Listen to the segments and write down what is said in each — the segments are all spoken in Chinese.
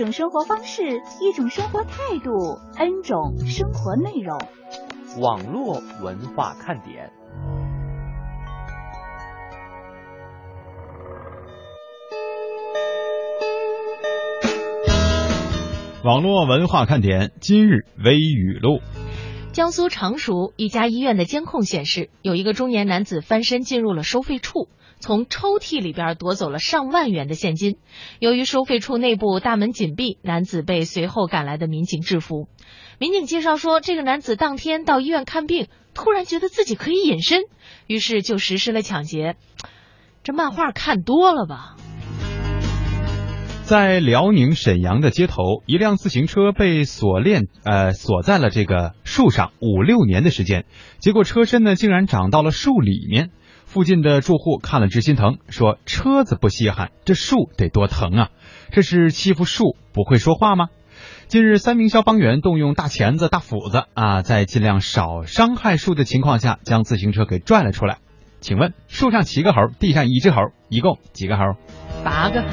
一种生活方式，一种生活态度，N 种生活内容。网络文化看点。网络文化看点今日微语录：江苏常熟一家医院的监控显示，有一个中年男子翻身进入了收费处，从抽屉里边夺走了上万元的现金。由于收费处内部大门紧闭，男子被随后赶来的民警制服。民警介绍说，这个男子当天到医院看病，突然觉得自己可以隐身，于是就实施了抢劫。这漫画看多了吧？在辽宁沈阳的街头，一辆自行车被锁链呃锁在了这个树上五六年的时间，结果车身呢竟然长到了树里面。附近的住户看了直心疼，说车子不稀罕，这树得多疼啊！这是欺负树不会说话吗？近日，三名消防员动用大钳子、大斧子啊，在尽量少伤害树的情况下，将自行车给拽了出来。请问，树上七个猴，地上一只猴，一共几个猴？八个。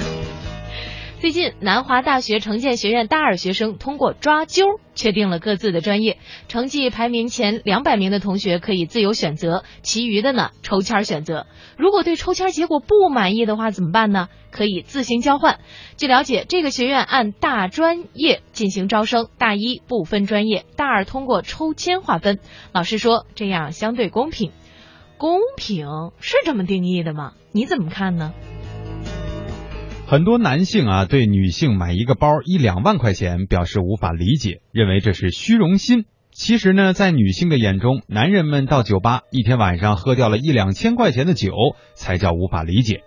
最近，南华大学城建学院大二学生通过抓阄确定了各自的专业，成绩排名前两百名的同学可以自由选择，其余的呢抽签选择。如果对抽签结果不满意的话，怎么办呢？可以自行交换。据了解，这个学院按大专业进行招生，大一不分专业，大二通过抽签划分。老师说这样相对公平，公平是这么定义的吗？你怎么看呢？很多男性啊，对女性买一个包一两万块钱表示无法理解，认为这是虚荣心。其实呢，在女性的眼中，男人们到酒吧一天晚上喝掉了一两千块钱的酒，才叫无法理解，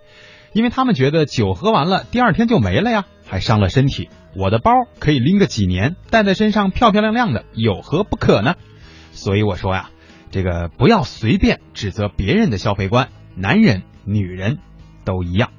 因为他们觉得酒喝完了，第二天就没了呀，还伤了身体。我的包可以拎个几年，带在身上漂漂亮亮的，有何不可呢？所以我说呀，这个不要随便指责别人的消费观，男人、女人都一样。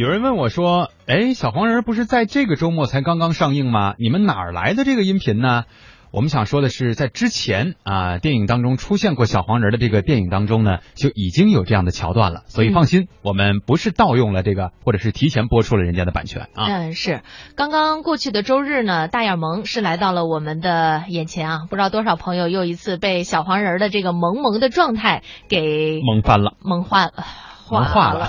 有人问我说：“哎，小黄人不是在这个周末才刚刚上映吗？你们哪儿来的这个音频呢？”我们想说的是，在之前啊，电影当中出现过小黄人的这个电影当中呢，就已经有这样的桥段了。所以放心，我们不是盗用了这个，或者是提前播出了人家的版权啊。嗯，是。刚刚过去的周日呢，大眼萌是来到了我们的眼前啊，不知道多少朋友又一次被小黄人的这个萌萌的状态给萌翻了，萌坏了。萌化了，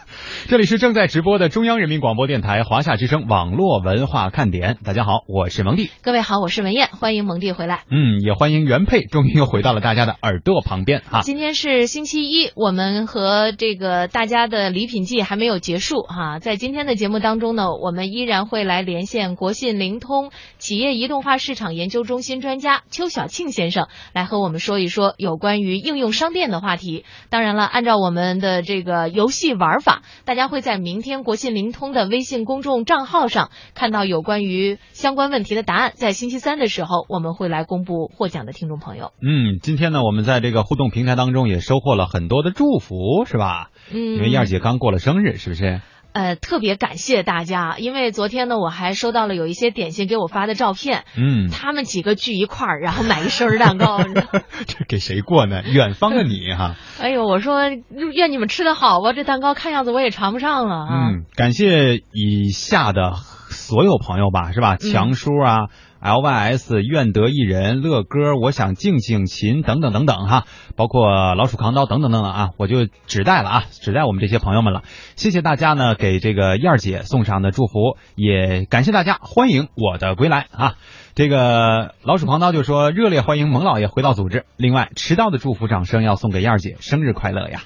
这里是正在直播的中央人民广播电台华夏之声网络文化看点。大家好，我是蒙蒂。各位好，我是文艳，欢迎蒙蒂回来。嗯，也欢迎原配，终于又回到了大家的耳朵旁边哈。今天是星期一，我们和这个大家的礼品季还没有结束哈。在今天的节目当中呢，我们依然会来连线国信灵通企业移动化市场研究中心专家邱小庆先生，来和我们说一说有关于应用商店的话题。当然了，按照我们的这个游戏玩法，大家会在明天国信灵通的微信公众账号上看到有关于相关问题的答案。在星期三的时候，我们会来公布获奖的听众朋友。嗯，今天呢，我们在这个互动平台当中也收获了很多的祝福，是吧？嗯，因为燕儿姐刚过了生日，是不是？呃，特别感谢大家，因为昨天呢，我还收到了有一些点心给我发的照片，嗯，他们几个聚一块儿，然后买一生日蛋糕，这给谁过呢？远方的你哈。哎呦，我说愿你们吃的好吧，这蛋糕看样子我也尝不上了啊。嗯，感谢以下的所有朋友吧，是吧？强叔啊。LYS 愿得一人，乐歌，我想静静琴等等等等哈，包括老鼠扛刀等等等等啊，我就只带了啊，只带我们这些朋友们了。谢谢大家呢，给这个燕儿姐送上的祝福，也感谢大家欢迎我的归来啊。这个老鼠扛刀就说热烈欢迎蒙老爷回到组织。另外，迟到的祝福掌声要送给燕儿姐，生日快乐呀！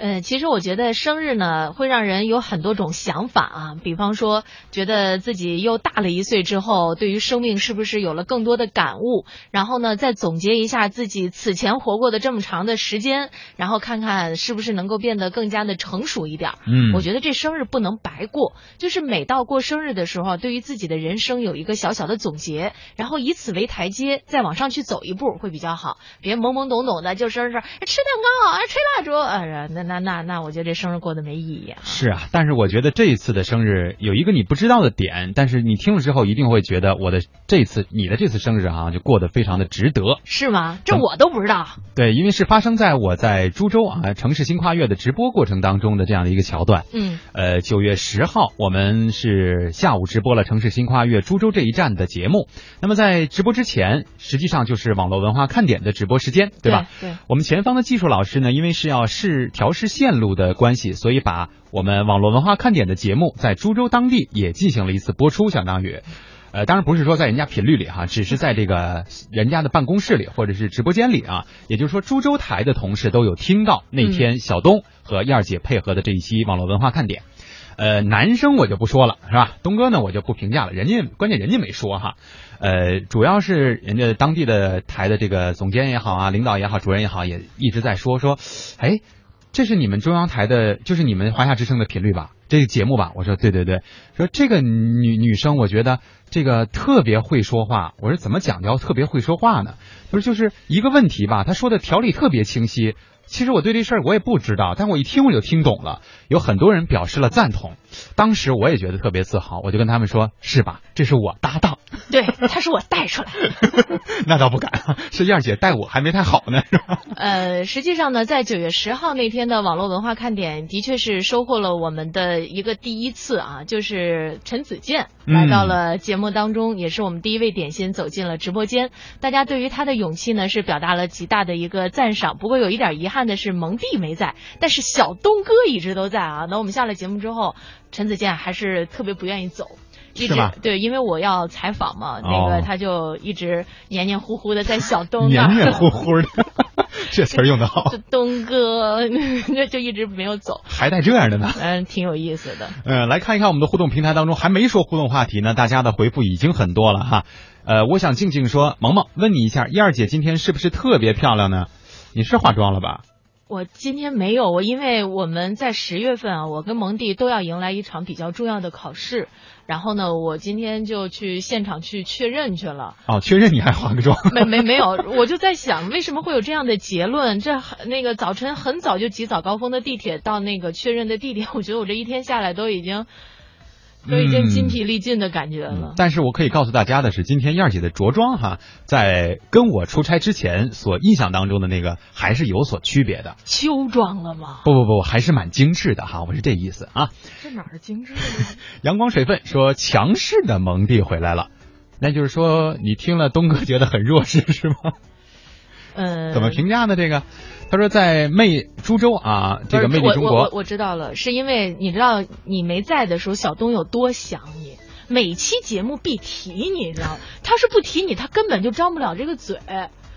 呃，其实我觉得生日呢，会让人有很多种想法啊。比方说，觉得自己又大了一岁之后，对于生命是不是有了更多的感悟？然后呢，再总结一下自己此前活过的这么长的时间，然后看看是不是能够变得更加的成熟一点。嗯，我觉得这生日不能白过，就是每到过生日的时候，对于自己的人生有一个小小的总结，然后以此为台阶，再往上去走一步会比较好。别懵懵懂懂的就生日吃蛋糕啊，吹蜡烛啊，那。那那那，我觉得这生日过得没意义啊。是啊，但是我觉得这一次的生日有一个你不知道的点，但是你听了之后一定会觉得我的这次你的这次生日啊，就过得非常的值得。是吗？这我都不知道。对，因为是发生在我在株洲啊城市新跨越的直播过程当中的这样的一个桥段。嗯。呃，九月十号我们是下午直播了城市新跨越株洲这一站的节目。那么在直播之前，实际上就是网络文化看点的直播时间，对吧？对。我们前方的技术老师呢，因为是要试调试。是线路的关系，所以把我们网络文化看点的节目在株洲当地也进行了一次播出，相当于，呃，当然不是说在人家频率里哈，只是在这个人家的办公室里或者是直播间里啊，也就是说株洲台的同事都有听到那天小东和燕儿姐配合的这一期网络文化看点，呃，男生我就不说了，是吧？东哥呢我就不评价了，人家关键人家没说哈，呃，主要是人家当地的台的这个总监也好啊，领导也好，主任也好，也一直在说说，哎。这是你们中央台的，就是你们华夏之声的频率吧？这个节目吧？我说对对对，说这个女女生，我觉得这个特别会说话。我说怎么讲叫特别会说话呢？他说就是一个问题吧？他说的条理特别清晰。其实我对这事儿我也不知道，但我一听我就听懂了。有很多人表示了赞同，当时我也觉得特别自豪，我就跟他们说：“是吧？这是我搭档。”对，他是我带出来。那倒不敢，是燕姐带我还没太好呢，是吧？呃，实际上呢，在九月十号那天的网络文化看点，的确是收获了我们的一个第一次啊，就是陈子健来到了节目当中，也是我们第一位点心走进了直播间。大家对于他的勇气呢，是表达了极大的一个赞赏。不过有一点遗憾。的是蒙蒂没在，但是小东哥一直都在啊。等我们下了节目之后，陈子健还是特别不愿意走，一直对，因为我要采访嘛，那个他就一直黏黏糊糊的在小东那黏黏糊 糊的，这词儿用的好。东哥 那就一直没有走，还带这样的呢？嗯，挺有意思的。嗯，来看一看我们的互动平台当中，还没说互动话题呢，大家的回复已经很多了哈。呃，我想静静说，萌萌问你一下，燕儿姐今天是不是特别漂亮呢？你是化妆了吧？我今天没有，我因为我们在十月份啊，我跟蒙蒂都要迎来一场比较重要的考试，然后呢，我今天就去现场去确认去了。哦，确认你还化个妆？没没没有，我就在想，为什么会有这样的结论？这那个早晨很早就挤早高峰的地铁到那个确认的地点，我觉得我这一天下来都已经。都已经筋疲力尽的感觉了。但是我可以告诉大家的是，今天燕儿姐的着装哈，在跟我出差之前所印象当中的那个还是有所区别的。秋装了吗？不不不，还是蛮精致的哈，我是这意思啊。这哪儿精致？阳光水分说强势的蒙蒂回来了，那就是说你听了东哥觉得很弱势是吗？嗯，怎么评价呢？这个？他说在魅株洲啊，这个魅力中国，我我知道了，是因为你知道你没在的时候，小东有多想你，每期节目必提你，知道他是不提你，他根本就张不了这个嘴。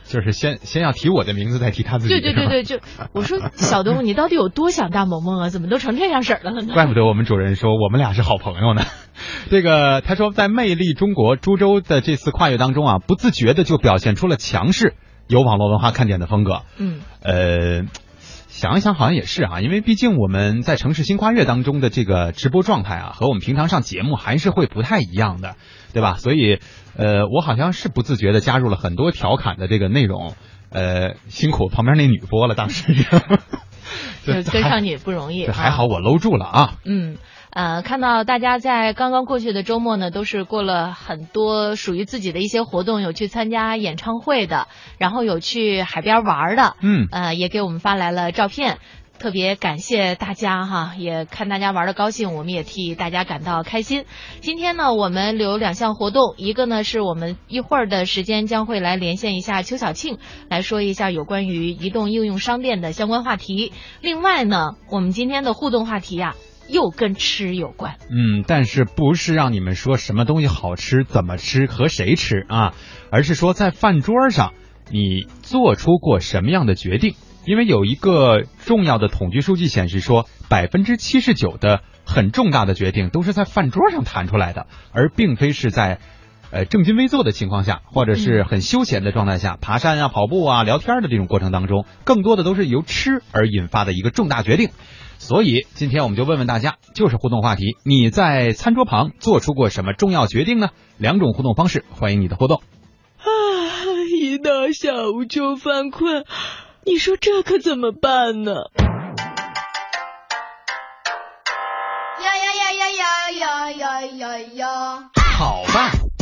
就是先先要提我的名字，再提他自己。对对对对，就 我说小东，你到底有多想大萌萌啊？怎么都成这样式儿了呢？怪不得我们主任说我们俩是好朋友呢。这个他说在魅力中国株洲的这次跨越当中啊，不自觉的就表现出了强势。有网络文化看点的风格，嗯，呃，想一想好像也是啊，因为毕竟我们在城市新跨越当中的这个直播状态啊，和我们平常上节目还是会不太一样的，对吧？所以，呃，我好像是不自觉的加入了很多调侃的这个内容，呃，辛苦旁边那女播了，当时，就跟上你不容易，还好我搂住了啊，嗯。呃，看到大家在刚刚过去的周末呢，都是过了很多属于自己的一些活动，有去参加演唱会的，然后有去海边玩的，嗯，呃，也给我们发来了照片。特别感谢大家哈，也看大家玩的高兴，我们也替大家感到开心。今天呢，我们有两项活动，一个呢是我们一会儿的时间将会来连线一下邱小庆，来说一下有关于移动应用商店的相关话题。另外呢，我们今天的互动话题呀、又跟吃有关。嗯，但是不是让你们说什么东西好吃、怎么吃、和谁吃啊，而是说在饭桌上你做出过什么样的决定？因为有一个重要的统计数据显示说，百分之七十九的很重大的决定都是在饭桌上谈出来的，而并非是在呃正襟危坐的情况下，或者是很休闲的状态下，爬山啊、跑步啊、聊天的这种过程当中，更多的都是由吃而引发的一个重大决定。所以今天我们就问问大家，就是互动话题，你在餐桌旁做出过什么重要决定呢？两种互动方式，欢迎你的互动。啊，一到下午就犯困，你说这可怎么办呢？呀呀呀呀呀呀呀呀呀！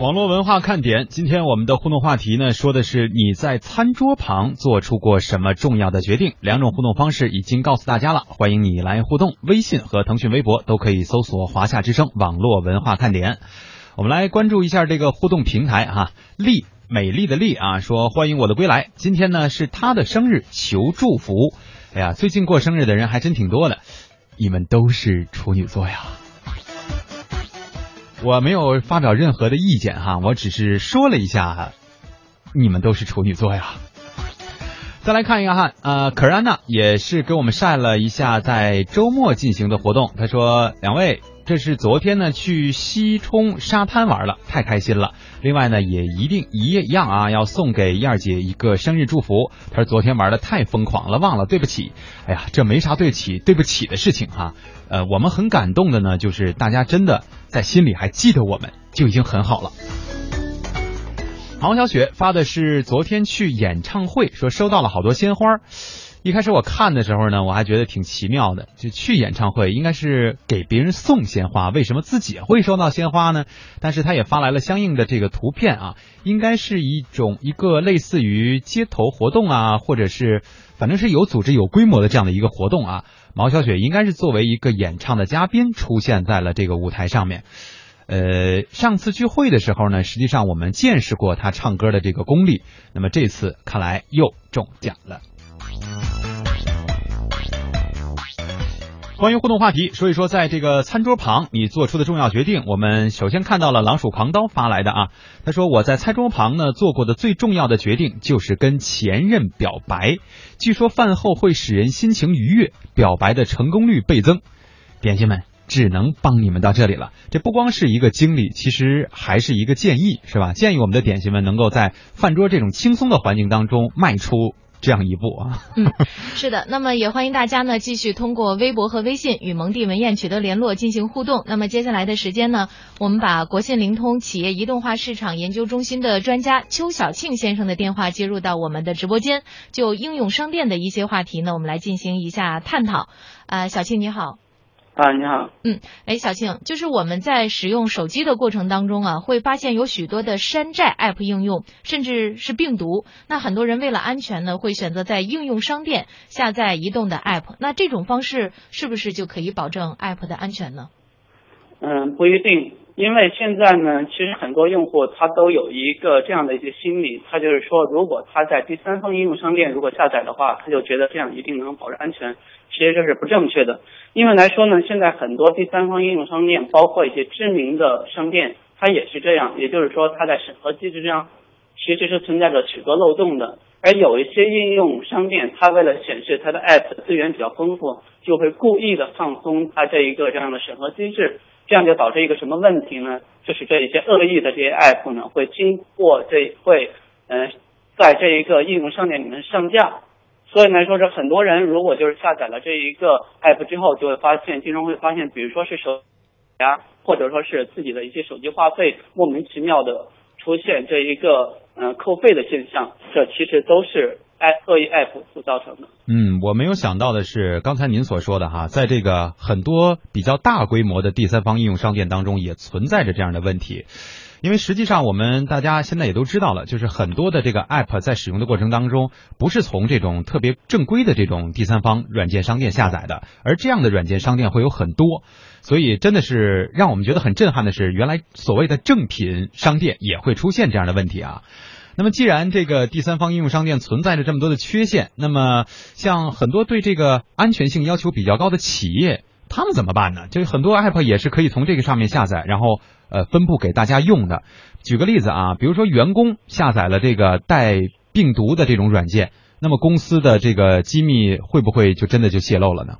网络文化看点，今天我们的互动话题呢，说的是你在餐桌旁做出过什么重要的决定？两种互动方式已经告诉大家了，欢迎你来互动，微信和腾讯微博都可以搜索“华夏之声网络文化看点”。我们来关注一下这个互动平台哈，丽美丽的丽啊，说欢迎我的归来，今天呢是他的生日，求祝福。哎呀，最近过生日的人还真挺多的，你们都是处女座呀。我没有发表任何的意见哈，我只是说了一下，你们都是处女座呀。再来看一个哈，呃，可安娜也是给我们晒了一下在周末进行的活动。她说：“两位，这是昨天呢去西冲沙滩玩了，太开心了。另外呢，也一定一一样啊，要送给燕儿姐一个生日祝福。她说昨天玩的太疯狂了，忘了，对不起。哎呀，这没啥对不起对不起的事情哈。呃，我们很感动的呢，就是大家真的在心里还记得我们，就已经很好了。”黄小雪发的是昨天去演唱会，说收到了好多鲜花。一开始我看的时候呢，我还觉得挺奇妙的，就去演唱会应该是给别人送鲜花，为什么自己会收到鲜花呢？但是他也发来了相应的这个图片啊，应该是一种一个类似于街头活动啊，或者是反正是有组织、有规模的这样的一个活动啊。毛小雪应该是作为一个演唱的嘉宾出现在了这个舞台上面。呃，上次聚会的时候呢，实际上我们见识过他唱歌的这个功力。那么这次看来又中奖了。关于互动话题，说一说在这个餐桌旁你做出的重要决定。我们首先看到了狼鼠狂刀发来的啊，他说我在餐桌旁呢做过的最重要的决定就是跟前任表白，据说饭后会使人心情愉悦，表白的成功率倍增。点心们。只能帮你们到这里了。这不光是一个经历，其实还是一个建议，是吧？建议我们的点心们能够在饭桌这种轻松的环境当中迈出这样一步啊。嗯，是的。那么也欢迎大家呢继续通过微博和微信与蒙蒂文燕取得联络，进行互动。那么接下来的时间呢，我们把国信灵通企业移动化市场研究中心的专家邱小庆先生的电话接入到我们的直播间，就应用商店的一些话题呢，我们来进行一下探讨。啊、小庆你好。啊，你好。嗯，哎，小庆，就是我们在使用手机的过程当中啊，会发现有许多的山寨 App 应用，甚至是病毒。那很多人为了安全呢，会选择在应用商店下载移动的 App。那这种方式是不是就可以保证 App 的安全呢？嗯，不一定，因为现在呢，其实很多用户他都有一个这样的一些心理，他就是说，如果他在第三方应用商店如果下载的话，他就觉得这样一定能保证安全。其实这是不正确的，因为来说呢，现在很多第三方应用商店，包括一些知名的商店，它也是这样，也就是说，它在审核机制上其实是存在着许多漏洞的。而有一些应用商店，它为了显示它的 App 资源比较丰富，就会故意的放松它这一个这样的审核机制，这样就导致一个什么问题呢？就是这一些恶意的这些 App 呢，会经过这会呃，在这一个应用商店里面上架。所以来说，是很多人如果就是下载了这一个 App 之后，就会发现，经常会发现，比如说是手呀，或者说是自己的一些手机话费莫名其妙的出现这一个。嗯，扣费的现象，这其实都是 app 恶意 app 所造成的。嗯，我没有想到的是，刚才您所说的哈，在这个很多比较大规模的第三方应用商店当中，也存在着这样的问题。因为实际上，我们大家现在也都知道了，就是很多的这个 app 在使用的过程当中，不是从这种特别正规的这种第三方软件商店下载的，而这样的软件商店会有很多，所以真的是让我们觉得很震撼的是，原来所谓的正品商店也会出现这样的问题啊。那么，既然这个第三方应用商店存在着这么多的缺陷，那么像很多对这个安全性要求比较高的企业，他们怎么办呢？就很多 app 也是可以从这个上面下载，然后。呃，分布给大家用的。举个例子啊，比如说员工下载了这个带病毒的这种软件，那么公司的这个机密会不会就真的就泄露了呢？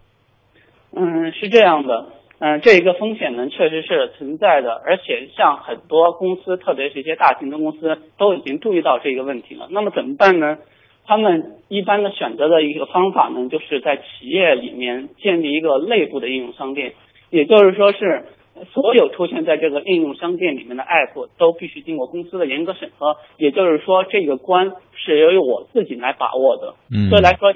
嗯，是这样的。嗯，这一个风险呢，确实是存在的。而且像很多公司，特别是一些大型的公司，都已经注意到这个问题了。那么怎么办呢？他们一般的选择的一个方法呢，就是在企业里面建立一个内部的应用商店，也就是说是。所有出现在这个应用商店里面的 App 都必须经过公司的严格审核，也就是说，这个关是由于我自己来把握的。嗯，所以来说，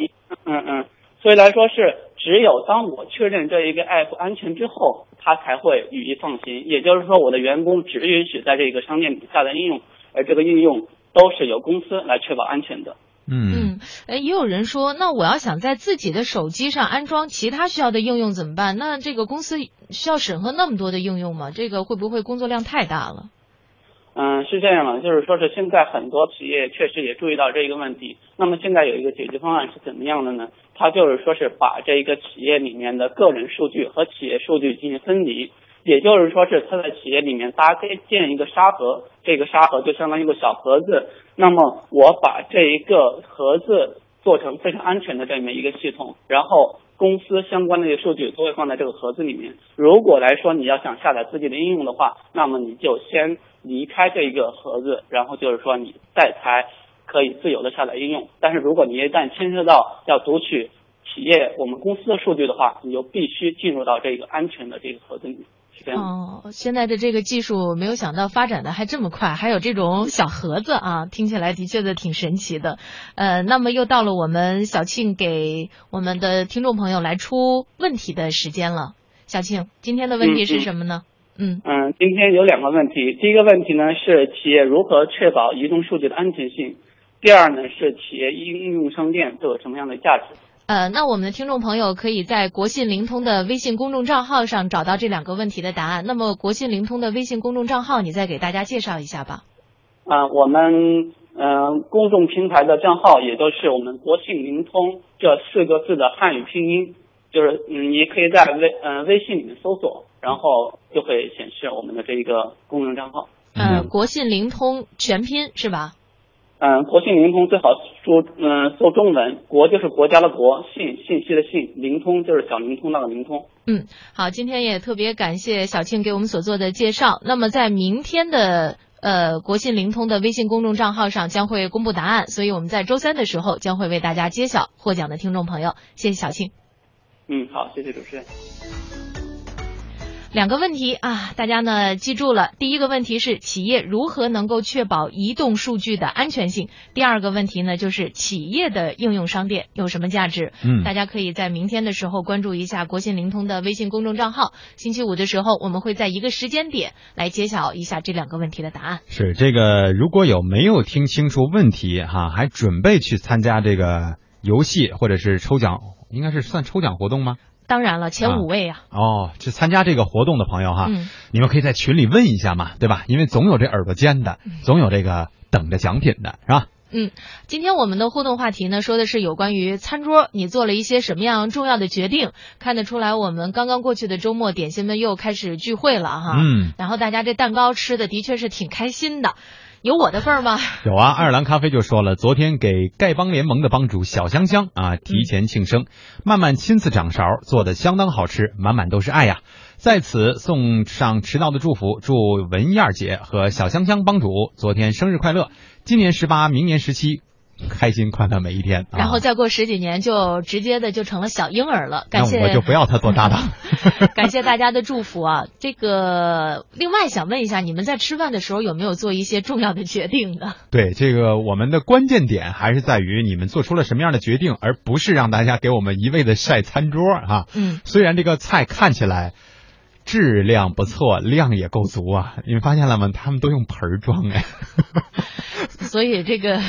嗯嗯，所以来说是只有当我确认这一个 App 安全之后，他才会予以放心。也就是说，我的员工只允许在这个商店里下载应用，而这个应用都是由公司来确保安全的。嗯，哎，也有人说，那我要想在自己的手机上安装其他需要的应用怎么办？那这个公司需要审核那么多的应用吗？这个会不会工作量太大了？嗯，是这样的，就是说是现在很多企业确实也注意到这个问题。那么现在有一个解决方案是怎么样的呢？它就是说是把这一个企业里面的个人数据和企业数据进行分离。也就是说，是他在企业里面搭建一个沙盒，这个沙盒就相当于一个小盒子。那么，我把这一个盒子做成非常安全的这么一个系统，然后公司相关的一些数据都会放在这个盒子里面。如果来说你要想下载自己的应用的话，那么你就先离开这一个盒子，然后就是说你再才可以自由的下载应用。但是如果你一旦牵涉到要读取企业我们公司的数据的话，你就必须进入到这个安全的这个盒子里面。哦，现在的这个技术没有想到发展的还这么快，还有这种小盒子啊，听起来的确的挺神奇的。呃，那么又到了我们小庆给我们的听众朋友来出问题的时间了。小庆，今天的问题是什么呢？嗯嗯，今天有两个问题，第一个问题呢是企业如何确保移动数据的安全性，第二呢是企业应用商店都有什么样的价值。呃，那我们的听众朋友可以在国信灵通的微信公众账号上找到这两个问题的答案。那么，国信灵通的微信公众账号，你再给大家介绍一下吧。啊，我们嗯，公众平台的账号也都是我们国信灵通这四个字的汉语拼音，就是嗯，你可以在微嗯微信里面搜索，然后就会显示我们的这一个公众账号。嗯，国信灵通全拼是吧？嗯，国信灵通最好说嗯搜中文，国就是国家的国，信信息的信，灵通就是小灵通那个灵通。嗯，好，今天也特别感谢小庆给我们所做的介绍。那么在明天的呃国信灵通的微信公众账号上将会公布答案，所以我们在周三的时候将会为大家揭晓获奖的听众朋友。谢谢小庆。嗯，好，谢谢主持人。两个问题啊，大家呢记住了。第一个问题是企业如何能够确保移动数据的安全性？第二个问题呢就是企业的应用商店有什么价值？嗯，大家可以在明天的时候关注一下国信灵通的微信公众账号。星期五的时候，我们会在一个时间点来揭晓一下这两个问题的答案。是这个，如果有没有听清楚问题哈，还准备去参加这个游戏或者是抽奖，应该是算抽奖活动吗？当然了，前五位呀！哦，去参加这个活动的朋友哈，嗯，你们可以在群里问一下嘛，对吧？因为总有这耳朵尖的，总有这个等着奖品的，是吧？嗯，今天我们的互动话题呢，说的是有关于餐桌，你做了一些什么样重要的决定？看得出来，我们刚刚过去的周末，点心们又开始聚会了哈。嗯，然后大家这蛋糕吃的的确是挺开心的。有我的份儿吗？有啊，爱尔兰咖啡就说了，昨天给丐帮联盟的帮主小香香啊提前庆生，慢慢亲自掌勺，做的相当好吃，满满都是爱呀。在此送上迟到的祝福，祝文燕儿姐和小香香帮主昨天生日快乐，今年十八，明年十七，开心快乐每一天。啊 然后再过十几年就直接的就成了小婴儿了。感谢那我就不要他做搭档。感谢大家的祝福啊！这个另外想问一下，你们在吃饭的时候有没有做一些重要的决定呢？对，这个我们的关键点还是在于你们做出了什么样的决定，而不是让大家给我们一味的晒餐桌啊。嗯，虽然这个菜看起来质量不错，量也够足啊，你们发现了吗？他们都用盆儿装哎。所以这个。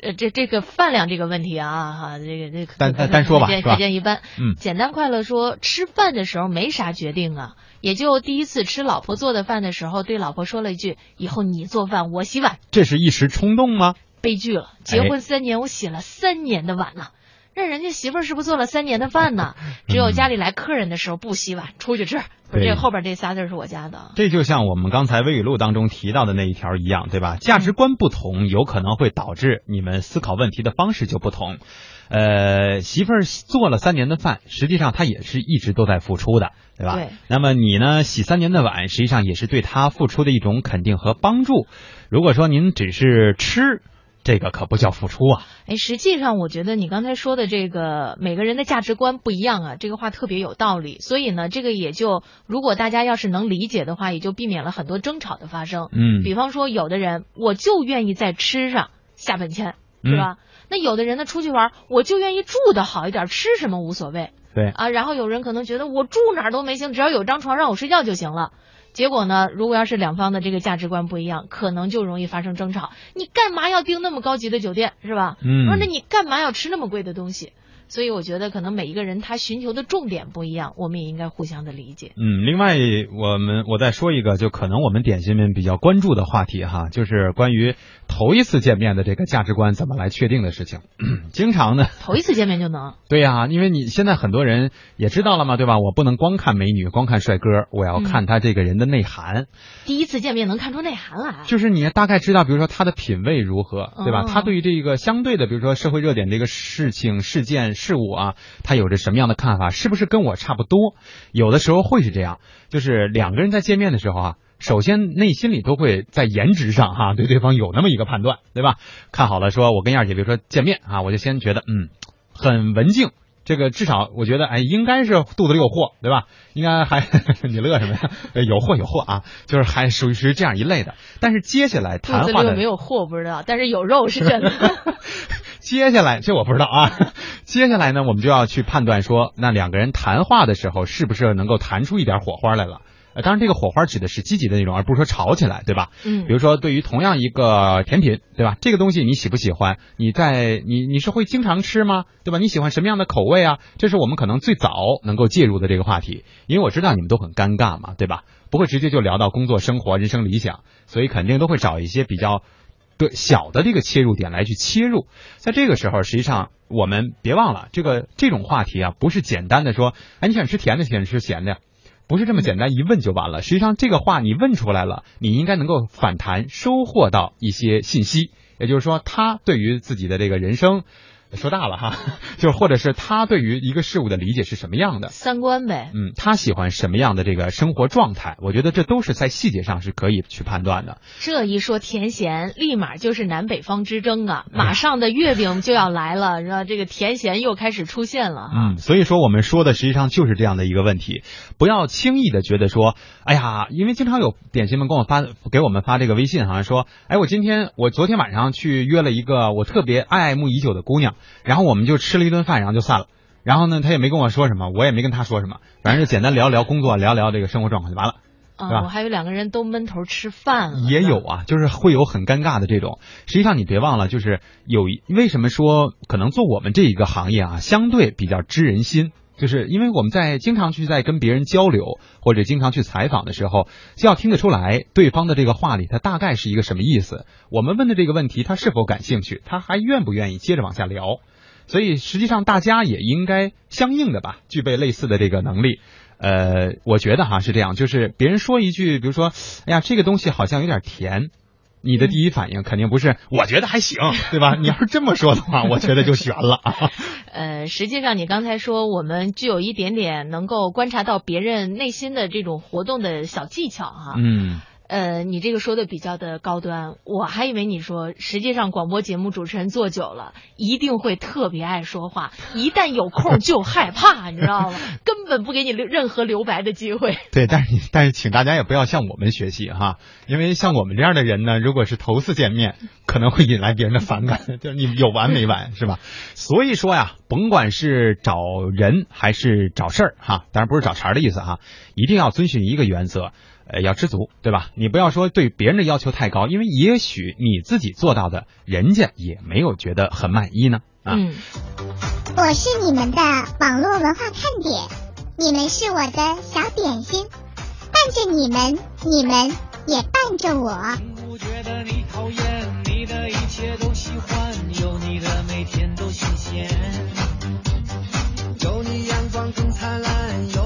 呃，这这个饭量这个问题啊，哈，这个这个单单单说吧，可见是吧可见一般。嗯，简单快乐说，吃饭的时候没啥决定啊，也就第一次吃老婆做的饭的时候，对老婆说了一句：“以后你做饭，我洗碗。这是一时冲动吗？”悲剧了，结婚三年，我洗了三年的碗呢。那人家媳妇儿是不是做了三年的饭呢？只有家里来客人的时候不洗碗，出去吃。不是这后边这仨字是我家的。这就像我们刚才微语录当中提到的那一条一样，对吧？价值观不同，有可能会导致你们思考问题的方式就不同。呃，媳妇儿做了三年的饭，实际上她也是一直都在付出的，对吧？对。那么你呢，洗三年的碗，实际上也是对她付出的一种肯定和帮助。如果说您只是吃，这个可不叫付出啊！哎，实际上我觉得你刚才说的这个每个人的价值观不一样啊，这个话特别有道理。所以呢，这个也就如果大家要是能理解的话，也就避免了很多争吵的发生。嗯，比方说有的人我就愿意在吃上下本钱，是吧？嗯、那有的人呢出去玩，我就愿意住的好一点，吃什么无所谓。对啊，然后有人可能觉得我住哪儿都没行，只要有张床让我睡觉就行了。结果呢？如果要是两方的这个价值观不一样，可能就容易发生争吵。你干嘛要订那么高级的酒店，是吧？嗯。说那你干嘛要吃那么贵的东西？所以我觉得可能每一个人他寻求的重点不一样，我们也应该互相的理解。嗯，另外我们我再说一个，就可能我们点心们比较关注的话题哈，就是关于头一次见面的这个价值观怎么来确定的事情。经常呢，头一次见面就能？对呀、啊，因为你现在很多人也知道了嘛，对吧？我不能光看美女，光看帅哥，我要看他这个人的内涵。嗯、第一次见面能看出内涵来，就是你大概知道，比如说他的品味如何，对吧？哦、他对于这个相对的，比如说社会热点这个事情、事件。事物啊，他有着什么样的看法？是不是跟我差不多？有的时候会是这样，就是两个人在见面的时候啊，首先内心里都会在颜值上哈、对对方有那么一个判断，对吧？看好了，说我跟燕儿姐，比如说见面啊，我就先觉得嗯，很文静。这个至少我觉得，哎，应该是肚子里有货，对吧？应该还 你乐什么呀？有货有货啊，就是还属于是这样一类的。但是接下来谈话的肚子里没有货不知道，但是有肉是真的。接下来这我不知道啊。接下来呢，我们就要去判断说，那两个人谈话的时候是不是能够谈出一点火花来了。呃，当然这个火花指的是积极的那种，而不是说吵起来，对吧？嗯。比如说，对于同样一个甜品，对吧？这个东西你喜不喜欢？你在你你是会经常吃吗？对吧？你喜欢什么样的口味啊？这是我们可能最早能够介入的这个话题，因为我知道你们都很尴尬嘛，对吧？不会直接就聊到工作、生活、人生理想，所以肯定都会找一些比较。对小的这个切入点来去切入，在这个时候，实际上我们别忘了，这个这种话题啊，不是简单的说，哎，你想吃甜的，想吃咸的，不是这么简单一问就完了。实际上，这个话你问出来了，你应该能够反弹，收获到一些信息，也就是说，他对于自己的这个人生。说大了哈，就是或者是他对于一个事物的理解是什么样的三观呗，嗯，他喜欢什么样的这个生活状态？我觉得这都是在细节上是可以去判断的。这一说甜咸，立马就是南北方之争啊！马上的月饼就要来了，然后这个甜咸又开始出现了。嗯，所以说我们说的实际上就是这样的一个问题，不要轻易的觉得说，哎呀，因为经常有点心们给我发给我们发这个微信，好像说，哎，我今天我昨天晚上去约了一个我特别爱慕已久的姑娘。然后我们就吃了一顿饭，然后就散了。然后呢，他也没跟我说什么，我也没跟他说什么，反正就简单聊聊工作，聊聊这个生活状况就完了，啊？我还有两个人都闷头吃饭了。也有啊，就是会有很尴尬的这种。实际上你别忘了，就是有为什么说可能做我们这一个行业啊，相对比较知人心。就是因为我们在经常去在跟别人交流或者经常去采访的时候，就要听得出来对方的这个话里他大概是一个什么意思。我们问的这个问题他是否感兴趣，他还愿不愿意接着往下聊。所以实际上大家也应该相应的吧，具备类似的这个能力。呃，我觉得哈是这样，就是别人说一句，比如说，哎呀，这个东西好像有点甜。你的第一反应肯定不是我觉得还行，对吧？你要是这么说的话，我觉得就悬了啊。呃，实际上你刚才说我们具有一点点能够观察到别人内心的这种活动的小技巧哈。嗯。呃，你这个说的比较的高端，我还以为你说，实际上广播节目主持人做久了，一定会特别爱说话，一旦有空就害怕，你知道吗？根本不给你留任何留白的机会。对，但是，但是请大家也不要向我们学习哈，因为像我们这样的人呢，如果是头次见面，可能会引来别人的反感，就是你有完没完，是吧？所以说呀，甭管是找人还是找事儿哈，当然不是找茬的意思哈，一定要遵循一个原则。呃，要知足，对吧？你不要说对别人的要求太高，因为也许你自己做到的，人家也没有觉得很满意呢。啊，我是你们的网络文化看点，你们是我的小点心，伴着你们，你们也伴着我。有你阳光更灿烂，有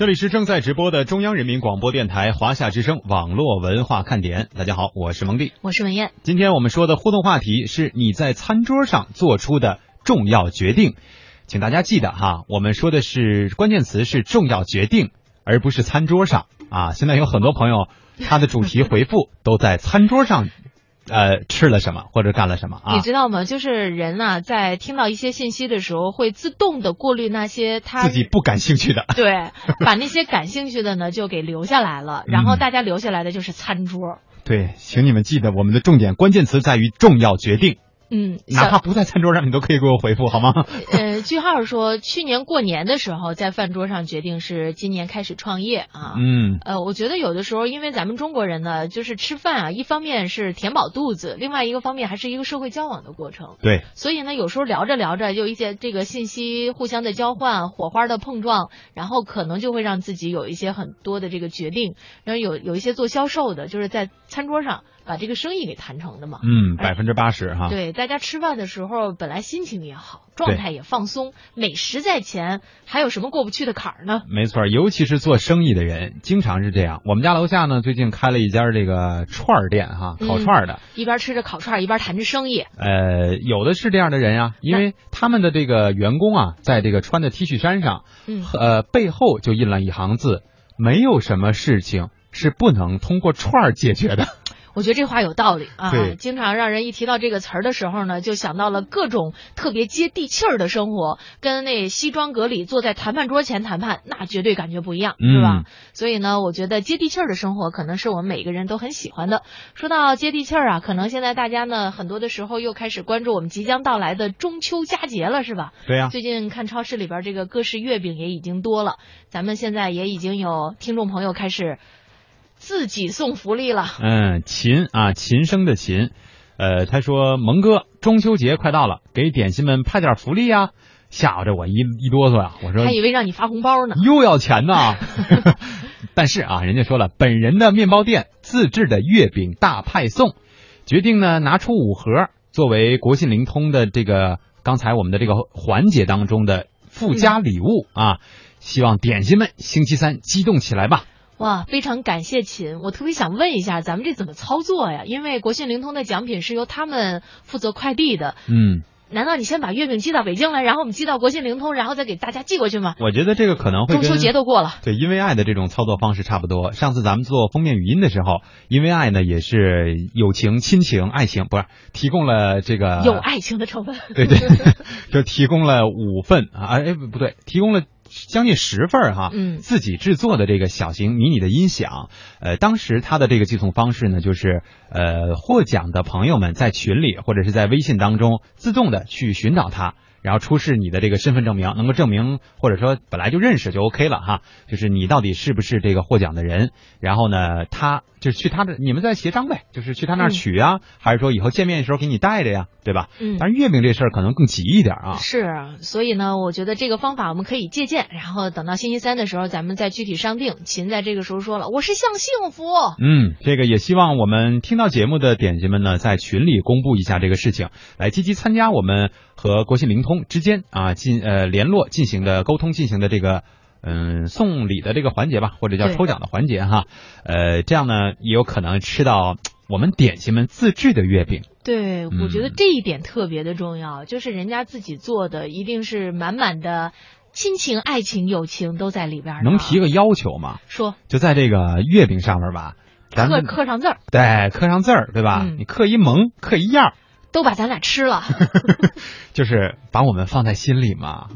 这里是正在直播的中央人民广播电台华夏之声网络文化看点。大家好，我是蒙蒂，我是文艳。今天我们说的互动话题是你在餐桌上做出的重要决定，请大家记得哈，我们说的是关键词是重要决定，而不是餐桌上啊。现在有很多朋友他的主题回复都在餐桌上。呃，吃了什么或者干了什么啊？你知道吗？就是人啊，在听到一些信息的时候，会自动的过滤那些他自己不感兴趣的，对，把那些感兴趣的呢就给留下来了，然后大家留下来的就是餐桌。对，请你们记得，我们的重点关键词在于重要决定。嗯，哪怕不在餐桌上，你都可以给我回复好吗？呃，句号说，去年过年的时候在饭桌上决定是今年开始创业啊。嗯，呃，我觉得有的时候，因为咱们中国人呢，就是吃饭啊，一方面是填饱肚子，另外一个方面还是一个社会交往的过程。对，所以呢，有时候聊着聊着，就一些这个信息互相的交换，火花的碰撞，然后可能就会让自己有一些很多的这个决定。然后有有一些做销售的，就是在餐桌上。把这个生意给谈成的嘛？嗯，百分之八十哈。对，大家吃饭的时候本来心情也好，状态也放松，美食在前，还有什么过不去的坎儿呢？没错，尤其是做生意的人，经常是这样。我们家楼下呢，最近开了一家这个串儿店哈，烤串儿的，一边吃着烤串儿，一边谈着生意。呃，有的是这样的人呀，因为他们的这个员工啊，在这个穿的 T 恤衫上，嗯呃，背后就印了一行字：没有什么事情是不能通过串儿解决的。我觉得这话有道理啊！经常让人一提到这个词儿的时候呢，就想到了各种特别接地气儿的生活，跟那西装革履坐在谈判桌前谈判，那绝对感觉不一样，是吧？所以呢，我觉得接地气儿的生活可能是我们每个人都很喜欢的。说到接地气儿啊，可能现在大家呢很多的时候又开始关注我们即将到来的中秋佳节了，是吧？对呀。最近看超市里边这个各式月饼也已经多了，咱们现在也已经有听众朋友开始。自己送福利了，嗯，琴啊，琴声的琴，呃，他说蒙哥，中秋节快到了，给点心们派点福利呀，吓唬着我一一哆嗦呀，我说还以为让你发红包呢，又要钱呢，但是啊，人家说了，本人的面包店自制的月饼大派送，决定呢拿出五盒作为国信灵通的这个刚才我们的这个环节当中的附加礼物啊，希望点心们星期三激动起来吧。哇，非常感谢秦，我特别想问一下，咱们这怎么操作呀？因为国信灵通的奖品是由他们负责快递的，嗯，难道你先把月饼寄到北京来，然后我们寄到国信灵通，然后再给大家寄过去吗？我觉得这个可能会中秋节都过了，对，因为爱的这种操作方式差不多。上次咱们做封面语音的时候，因为爱呢也是友情、亲情、爱情，不是提供了这个有爱情的成分，对对，就提供了五份啊，哎不对，提供了。将近十份儿哈，嗯自己制作的这个小型迷你的音响。呃，当时他的这个寄送方式呢，就是呃获奖的朋友们在群里或者是在微信当中自动的去寻找他。然后出示你的这个身份证明，能够证明或者说本来就认识就 OK 了哈，就是你到底是不是这个获奖的人。然后呢，他就是去他的，你们再协商呗，就是去他那儿取啊，还是说以后见面的时候给你带着呀，对吧？嗯但是月饼这事儿可能更急一点啊。是，所以呢，我觉得这个方法我们可以借鉴，然后等到星期三的时候，咱们再具体商定。秦在这个时候说了，我是向幸福。嗯，这个也希望我们听到节目的点心们呢，在群里公布一下这个事情，来积极参加我们和国信灵通之间啊进呃联络进行的沟通进行的这个嗯送礼的这个环节吧，或者叫抽奖的环节哈。呃，这样呢也有可能吃到我们点心们自制的月饼。对，我觉得嗯这一点特别的重要，就是人家自己做的，一定是满满的亲情、爱情、友情都在里边。能提个要求吗？说就在这个月饼上面吧，咱刻们刻上字儿，对刻上字儿，对吧？嗯你刻一萌，刻一样儿，都把咱俩吃了。就是把我们放在心里嘛。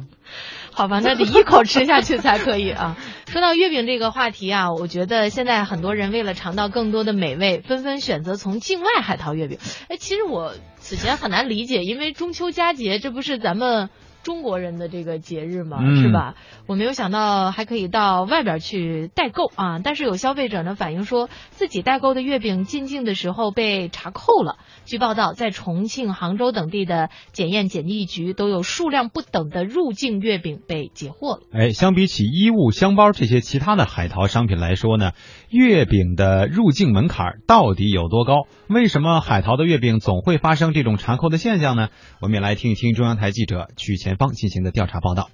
好吧，那得一口吃下去才可以啊。说到月饼这个话题啊，我觉得现在很多人为了尝到更多的美味，纷纷选择从境外海淘月饼。哎，其实我此前很难理解，因为中秋佳节这不是咱们中国人的这个节日嘛，嗯是吧？我没有想到还可以到外边去代购啊。但是有消费者呢反映说，自己代购的月饼进境的时候被查扣了。据报道，在重庆、杭州等地的检验检疫局都有数量不等的入境月饼被截获了。哎，相比起衣物、箱包这些其他的海淘商品来说呢，月饼的入境门槛到底有多高？为什么海淘的月饼总会发生这种查扣的现象呢？我们也来听一听中央台记者曲前方进行的调查报道。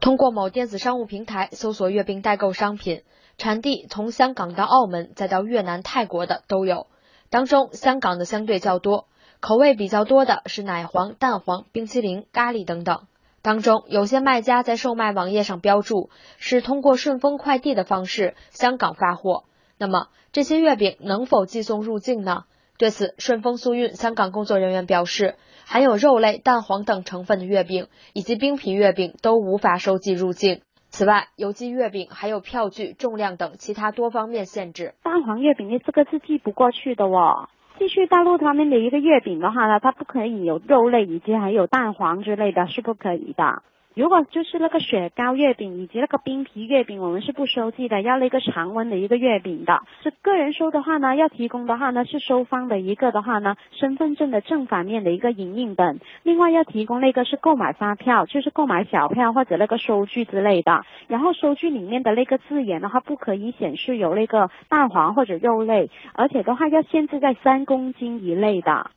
通过某电子商务平台搜索月饼代购商品，产地从香港到澳门再到越南、泰国的都有，当中香港的相对较多，口味比较多的是奶黄、蛋黄、冰淇淋、咖喱等等。当中有些卖家在售卖网页上标注是通过顺丰快递的方式香港发货，那么这些月饼能否寄送入境呢？对此，顺丰速运香港工作人员表示，含有肉类、蛋黄等成分的月饼以及冰皮月饼都无法收寄入境。此外，邮寄月饼还有票据、重量等其他多方面限制。蛋黄月饼呢，这个是寄不过去的哦。继续大陆他们的一个月饼的话呢，它不可以有肉类以及还有蛋黄之类的，是不可以的。如果就是那个雪糕月饼以及那个冰皮月饼，我们是不收寄的，要那个常温的一个月饼的。是个人收的话呢，要提供的话呢是收方的一个的话呢，身份证的正反面的一个影印本，另外要提供那个是购买发票，就是购买小票或者那个收据之类的。然后收据里面的那个字眼的话，不可以显示有那个蛋黄或者肉类，而且的话要限制在三公斤以内的。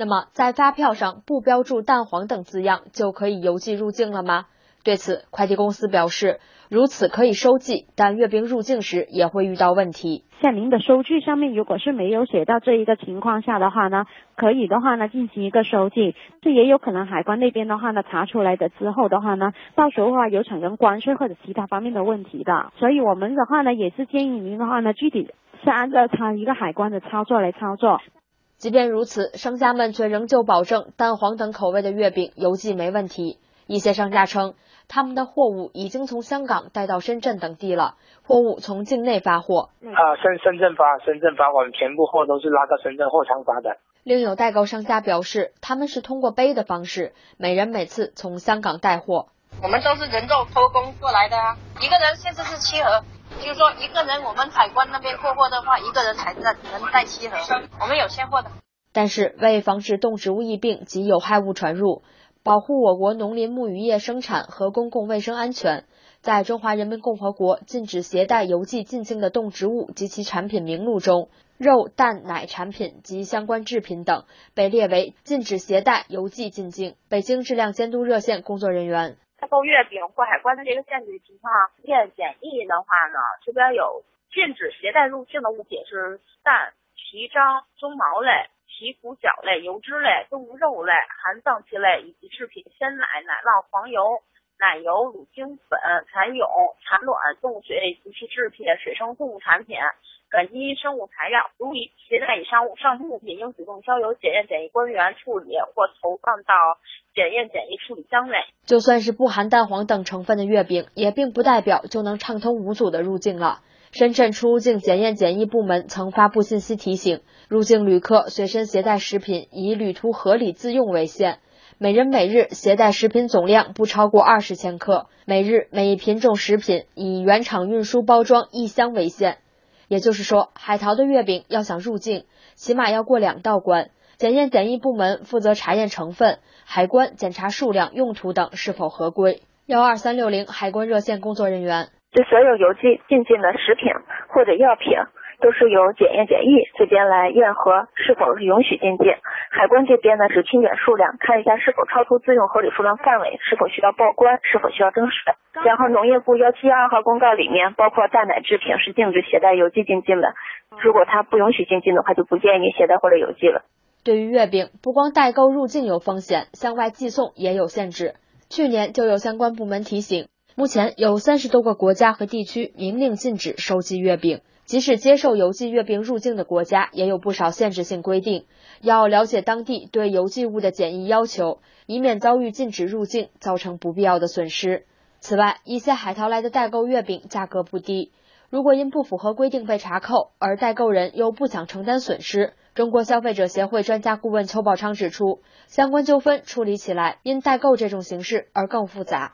那么，在发票上不标注蛋黄等字样，就可以邮寄入境了吗？对此，快递公司表示，如此可以收寄，但阅兵入境时也会遇到问题。像您的收据上面如果是没有写到这一个情况下的话呢，可以的话呢进行一个收寄，这也有可能海关那边的话呢查出来的之后的话呢，到时候的话有产生关税或者其他方面的问题的。所以我们的话呢也是建议您的话呢具体是按照它一个海关的操作来操作。即便如此，商家们却仍旧保证蛋黄等口味的月饼邮寄没问题。一些商家称，他们的货物已经从香港带到深圳等地了，货物从境内发货。啊，深深圳发，深圳发，我们全部货都是拉到深圳货仓发的。另有代购商家表示，他们是通过背的方式，每人每次从香港带货。我们都是人肉偷工过来的啊，一个人现在是七盒，就是说一个人我们海关那边过货的话，一个人才能能带七盒，我们有现货的。但是为防止动植物疫病及有害物传入，保护我国农林牧渔业生产和公共卫生安全，在中华人民共和国禁止携带邮寄进境的动植物及其产品名录中，肉、蛋、奶产品及相关制品等被列为禁止携带邮寄进境。北京质量监督热线工作人员。代购月饼过海关的这个限制情况，验检疫的话呢，这边有禁止携带入境的物品是蛋、皮张、鬃毛类。皮骨角类、油脂类、动物肉类、含脏器类以及制品鲜奶、奶酪、黄油、奶油、乳清粉、蚕蛹、产卵、动物水及其制品、水生动物产品、转基因生物材料。如以携带以上物上述物品，应主动交由检验检疫官员处理或投放到检验检疫处理箱内。就算是不含蛋黄等成分的月饼，也并不代表就能畅通无阻的入境了。深圳出入境检验检疫部门曾发布信息提醒，入境旅客随身携带食品以旅途合理自用为限。每人每日携带食品总量不超过二十千克，每日每一品种食品以原厂运输包装一箱为限。也就是说，海淘的月饼要想入境，起码要过两道关：检验检疫部门负责查验成分，海关检查数量、用途等是否合规。幺二三六零海关热线工作人员：对所有邮寄进境的食品或者药品。都是由检验检疫这边来验核是否是允许进境，海关这边呢只清点数量，看一下是否超出自用合理数量范围，是否需要报关，是否需要征税。然后农业部幺七幺二号公告里面，包括蛋奶制品是禁止携带邮寄进境的，如果它不允许进境的话，就不建议携带或者邮寄了。对于月饼，不光代购入境有风险，向外寄送也有限制。去年就有相关部门提醒，目前有三十多个国家和地区明令禁止收寄月饼。即使接受邮寄月饼入境的国家，也有不少限制性规定，要了解当地对邮寄物的检疫要求，以免遭遇禁止入境，造成不必要的损失。此外，一些海淘来的代购月饼价格不低，如果因不符合规定被查扣，而代购人又不想承担损失，中国消费者协会专家顾问邱宝昌指出，相关纠纷处理起来因代购这种形式而更复杂。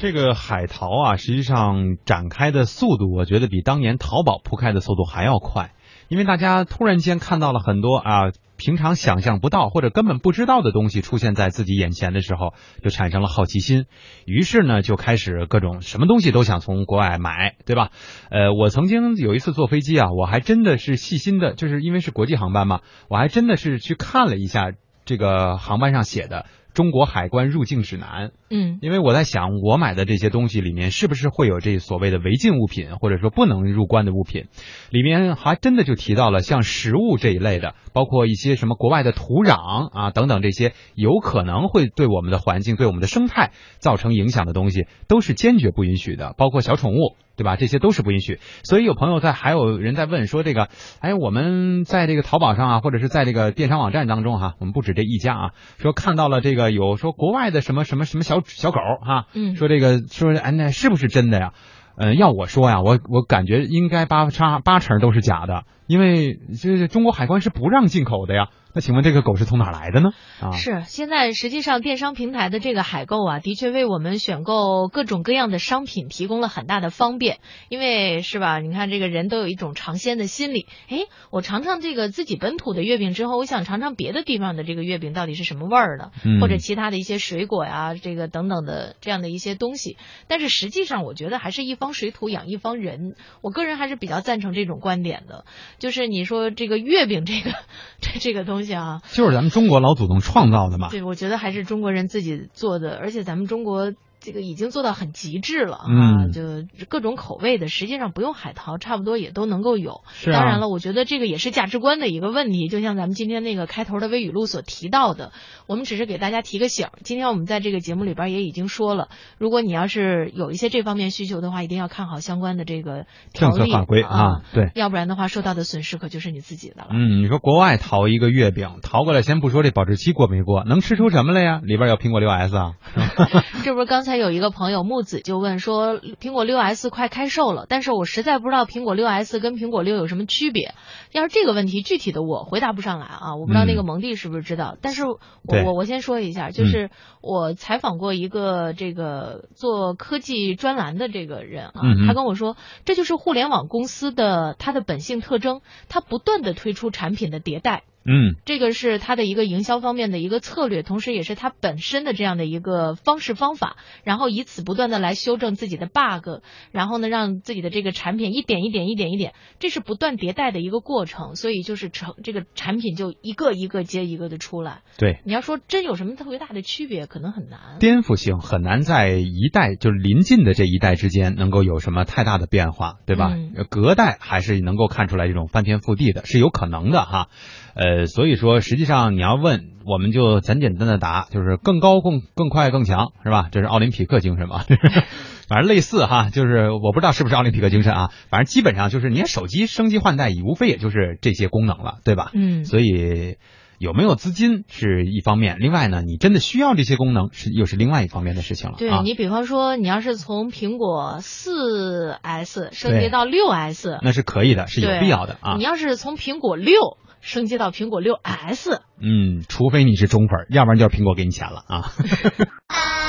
这个海淘啊，实际上展开的速度，我觉得比当年淘宝铺开的速度还要快。因为大家突然间看到了很多啊，平常想象不到或者根本不知道的东西出现在自己眼前的时候，就产生了好奇心，于是呢就开始各种什么东西都想从国外买，对吧？呃，我曾经有一次坐飞机啊，我还真的是细心的，就是因为是国际航班嘛，我还真的是去看了一下这个航班上写的。中国海关入境指南，嗯，因为我在想，我买的这些东西里面是不是会有这所谓的违禁物品，或者说不能入关的物品？里面还真的就提到了像食物这一类的，包括一些什么国外的土壤啊等等这些有可能会对我们的环境、对我们的生态造成影响的东西，都是坚决不允许的。包括小宠物，对吧？这些都是不允许。所以有朋友在，还有人在问说，这个，哎，我们在这个淘宝上啊，或者是在这个电商网站当中哈，我们不止这一家啊，说看到了这个。有说国外的什么什么什么小小狗哈，嗯，说这个说哎那是不是真的呀？嗯，要我说呀，我我感觉应该八叉八成都是假的，因为这中国海关是不让进口的呀。那请问这个狗是从哪来的呢？啊，是现在实际上电商平台的这个海购啊，的确为我们选购各种各样的商品提供了很大的方便。因为是吧？你看这个人都有一种尝鲜的心理，哎，我尝尝这个自己本土的月饼之后，我想尝尝别的地方的这个月饼到底是什么味儿的，或者其他的一些水果呀，这个等等的这样的一些东西。但是实际上，我觉得还是一方水土养一方人。我个人还是比较赞成这种观点的，就是你说这个月饼这个这这个东西。啊，就是咱们中国老祖宗创造的嘛。对，我觉得还是中国人自己做的，而且咱们中国。这个已经做到很极致了啊！就各种口味的，实际上不用海淘，差不多也都能够有。是当然了，我觉得这个也是价值观的一个问题。就像咱们今天那个开头的微语录所提到的，我们只是给大家提个醒。今天我们在这个节目里边也已经说了，如果你要是有一些这方面需求的话，一定要看好相关的这个政策法规啊。对，要不然的话，受到的损失可就是你自己的了。嗯，你说国外淘一个月饼，淘过来，先不说这保质期过没过，能吃出什么来呀？里边有苹果六 S 啊？这不是刚才有一个。朋友木子就问说：“苹果六 S 快开售了，但是我实在不知道苹果六 S 跟苹果六有什么区别。要是这个问题具体的我回答不上来啊，我不知道那个蒙蒂是不是知道。但是我我我先说一下，就是我采访过一个这个做科技专栏的这个人啊，他跟我说，这就是互联网公司的它的本性特征，它不断的推出产品的迭代。”嗯，这个是它的一个营销方面的一个策略，同时也是它本身的这样的一个方式方法，然后以此不断的来修正自己的 bug，然后呢，让自己的这个产品一点一点一点一点，这是不断迭代的一个过程，所以就是成这个产品就一个一个接一个的出来。对，你要说真有什么特别大的区别，可能很难。颠覆性很难在一代就是临近的这一代之间能够有什么太大的变化，对吧？隔代还是能够看出来这种翻天覆地的，是有可能的哈。呃。呃，所以说实际上你要问，我们就简简单的答，就是更高、更更快、更强，是吧？这是奥林匹克精神嘛？反正类似哈，就是我不知道是不是奥林匹克精神啊，反正基本上就是你手机升级换代，无非也就是这些功能了，对吧？嗯，所以有没有资金是一方面，另外呢，你真的需要这些功能是又是另外一方面的事情了。啊、对你比方说，你要是从苹果四 S 升级到六 S，那是可以的，是有必要的啊。你要是从苹果六升级到苹果六 S，嗯，除非你是中粉，要不然就是苹果给你钱了啊。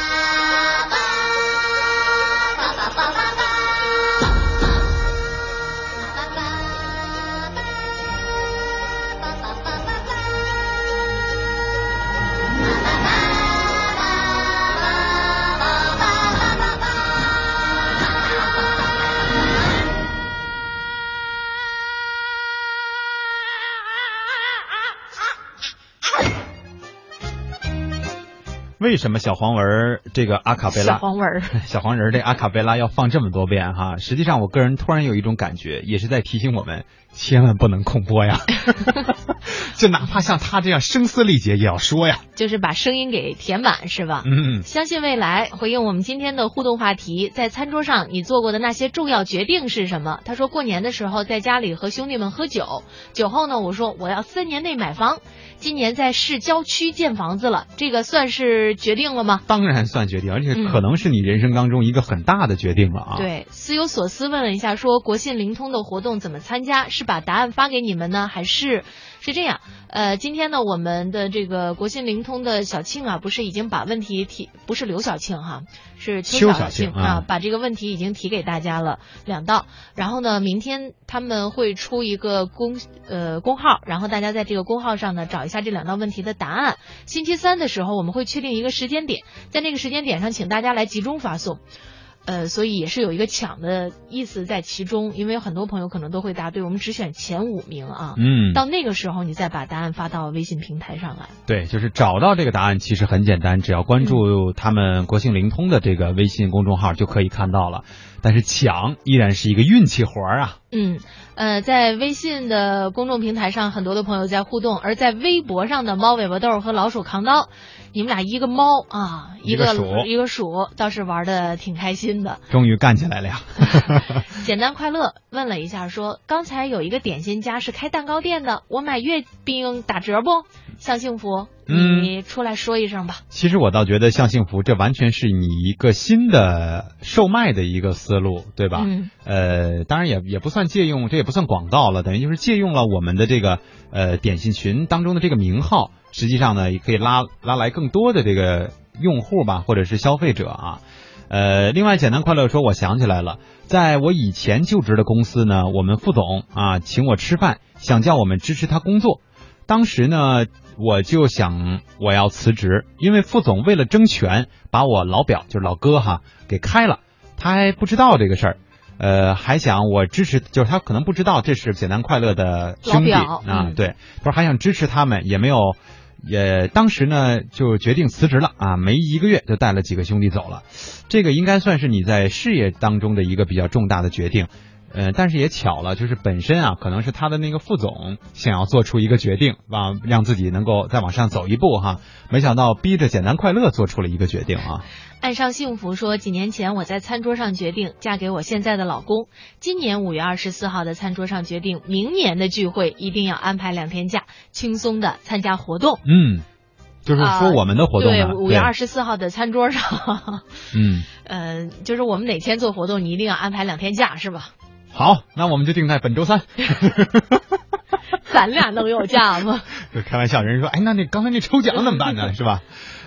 为什么小黄文这个阿卡贝拉小黄文 小黄人这阿卡贝拉要放这么多遍哈？实际上，我个人突然有一种感觉，也是在提醒我们，千万不能空播呀！就哪怕像他这样声嘶力竭，也要说呀。就是把声音给填满，是吧？嗯。相信未来回应我们今天的互动话题，在餐桌上你做过的那些重要决定是什么？他说过年的时候在家里和兄弟们喝酒，酒后呢，我说我要三年内买房。今年在市郊区建房子了，这个算是决定了吗？当然算决定，而且可能是你人生当中一个很大的决定了啊。对，思有所思问了一下，说国信灵通的活动怎么参加？是把答案发给你们呢，还是是这样？呃，今天呢，我们的这个国信灵通的小庆啊，不是已经把问题提，不是刘小庆哈，是邱小庆啊，把这个问题已经提给大家了两道。然后呢，明天他们会出一个公呃公号，然后大家在这个公号上呢找一下这两道问题的答案。星期三的时候我们会确定一个时间点，在那个时间点上，请大家来集中发送。呃，所以也是有一个抢的意思在其中，因为很多朋友可能都会答对，我们只选前五名啊。嗯，到那个时候你再把答案发到微信平台上来。对，就是找到这个答案其实很简单，只要关注他们国信灵通的这个微信公众号就可以看到了。但是抢依然是一个运气活儿啊。嗯，呃，在微信的公众平台上，很多的朋友在互动，而在微博上的猫尾巴豆和老鼠扛刀。你们俩一个猫啊，一个鼠，一个鼠，倒是玩的挺开心的。终于干起来了呀！简单快乐问了一下，说刚才有一个点心家是开蛋糕店的，我买月饼打折不？向幸福，你出来说一声吧。嗯、其实我倒觉得向幸福这完全是你一个新的售卖的一个思路，对吧？嗯。呃，当然也也不算借用，这也不算广告了，等于就是借用了我们的这个呃点心群当中的这个名号。实际上呢，也可以拉拉来更多的这个用户吧，或者是消费者啊。呃，另外，简单快乐说，我想起来了，在我以前就职的公司呢，我们副总啊请我吃饭，想叫我们支持他工作。当时呢，我就想我要辞职，因为副总为了争权，把我老表就是老哥哈给开了，他还不知道这个事儿。呃，还想我支持，就是他可能不知道这是简单快乐的兄弟啊，嗯、对，他说还想支持他们，也没有。也当时呢就决定辞职了啊，没一个月就带了几个兄弟走了，这个应该算是你在事业当中的一个比较重大的决定。呃，但是也巧了，就是本身啊，可能是他的那个副总想要做出一个决定，啊，让自己能够再往上走一步哈，没想到逼着简单快乐做出了一个决定啊。爱上幸福说，几年前我在餐桌上决定嫁给我现在的老公，今年五月二十四号的餐桌上决定，明年的聚会一定要安排两天假，轻松的参加活动。嗯，就是说我们的活动、啊、对，五月二十四号的餐桌上，嗯，呃，就是我们哪天做活动，你一定要安排两天假，是吧？好，那我们就定在本周三。咱俩能有假吗？开玩笑，人说，哎，那那刚才那抽奖怎么办呢？是吧？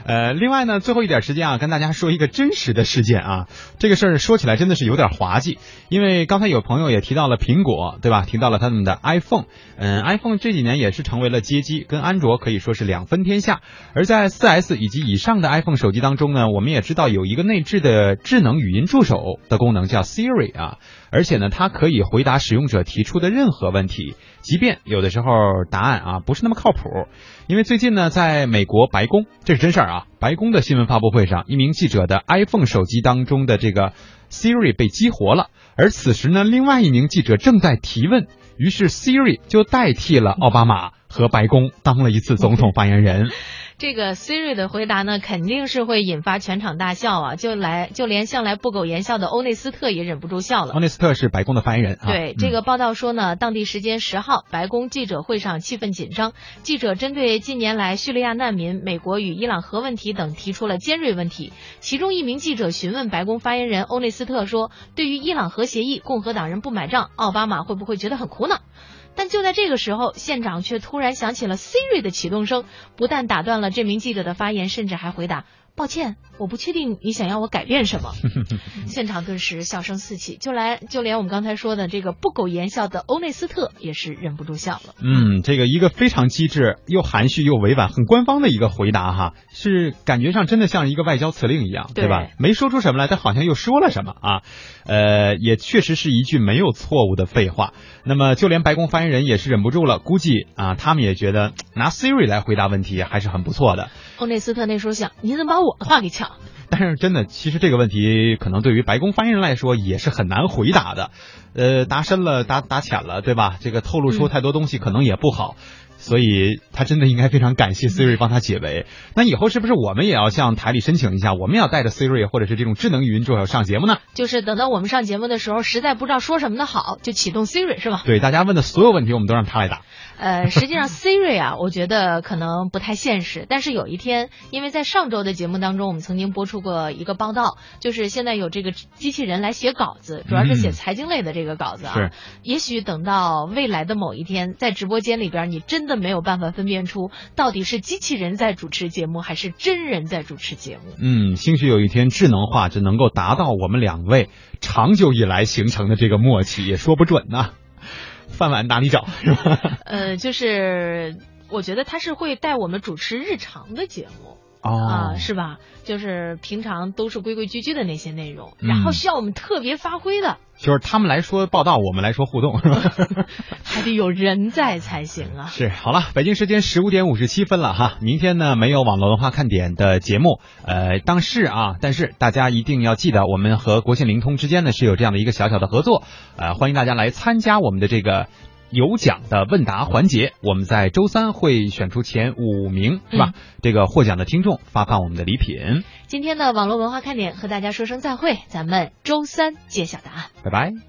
呃，另外呢，最后一点时间啊，跟大家说一个真实的事件啊。这个事儿说起来真的是有点滑稽，因为刚才有朋友也提到了苹果，对吧？提到了他们的 iPhone，嗯，iPhone 这几年也是成为了街机，跟安卓可以说是两分天下。而在 4S 以及以上的 iPhone 手机当中呢，我们也知道有一个内置的智能语音助手的功能叫 Siri 啊，而且呢，它可以回答使用者提出的任何问题，即便有的时候答案啊不是那么靠谱。因为最近呢，在美国白宫，这是真事儿啊。白宫的新闻发布会上，一名记者的 iPhone 手机当中的这个 Siri 被激活了，而此时呢，另外一名记者正在提问，于是 Siri 就代替了奥巴马和白宫当了一次总统发言人。这个 Siri 的回答呢，肯定是会引发全场大笑啊！就来就连向来不苟言笑的欧内斯特也忍不住笑了。欧内斯特是白宫的发言人啊。对，这个报道说呢，当地时间十号，白宫记者会上气氛紧张，记者针对近年来叙利亚难民、美国与伊朗核问题等提出了尖锐问题。其中一名记者询问白宫发言人欧内斯特说：“对于伊朗核协议，共和党人不买账，奥巴马会不会觉得很苦恼？”但就在这个时候，县长却突然响起了 Siri 的启动声，不但打断了这名记者的发言，甚至还回答。抱歉，我不确定你想要我改变什么。现场顿时笑声四起，就来就连我们刚才说的这个不苟言笑的欧内斯特也是忍不住笑了。嗯，这个一个非常机智又含蓄又委婉、很官方的一个回答哈，是感觉上真的像一个外交辞令一样，对吧？没说出什么来，但好像又说了什么啊？呃，也确实是一句没有错误的废话。那么就连白宫发言人也是忍不住了，估计啊，他们也觉得拿 Siri 来回答问题还是很不错的。欧内斯特那时候想，你怎么把我的话给抢？但是真的，其实这个问题可能对于白宫发言人来说也是很难回答的。呃，答深了，答答浅了，对吧？这个透露出太多东西可能也不好。所以他真的应该非常感谢 Siri 帮他解围。那以后是不是我们也要向台里申请一下，我们要带着 Siri 或者是这种智能语音助手上节目呢？就是等到我们上节目的时候，实在不知道说什么的好，就启动 Siri 是吧？对，大家问的所有问题，我们都让他来答。呃，实际上 Siri 啊，我觉得可能不太现实。但是有一天，因为在上周的节目当中，我们曾经播出过一个报道，就是现在有这个机器人来写稿子，主要是写财经类的这个稿子啊。是。也许等到未来的某一天，在直播间里边，你真的没有办法分辨。辨出到底是机器人在主持节目，还是真人在主持节目？嗯，兴许有一天智能化就能够达到我们两位长久以来形成的这个默契，也说不准呢。饭碗哪里找是吧？呃，就是我觉得他是会带我们主持日常的节目。啊，是吧？就是平常都是规规矩矩的那些内容，然后需要我们特别发挥的，就是他们来说报道，我们来说互动，是吧？还得有人在才行啊。是，好了，北京时间十五点五十七分了哈，明天呢没有网络文化看点的节目，呃，当是啊，但是大家一定要记得，我们和国信灵通之间呢是有这样的一个小小的合作，呃，欢迎大家来参加我们的这个。有奖的问答环节，我们在周三会选出前五名，是吧？这个获奖的听众发放我们的礼品。今天的网络文化看点和大家说声再会，咱们周三揭晓答案，拜拜。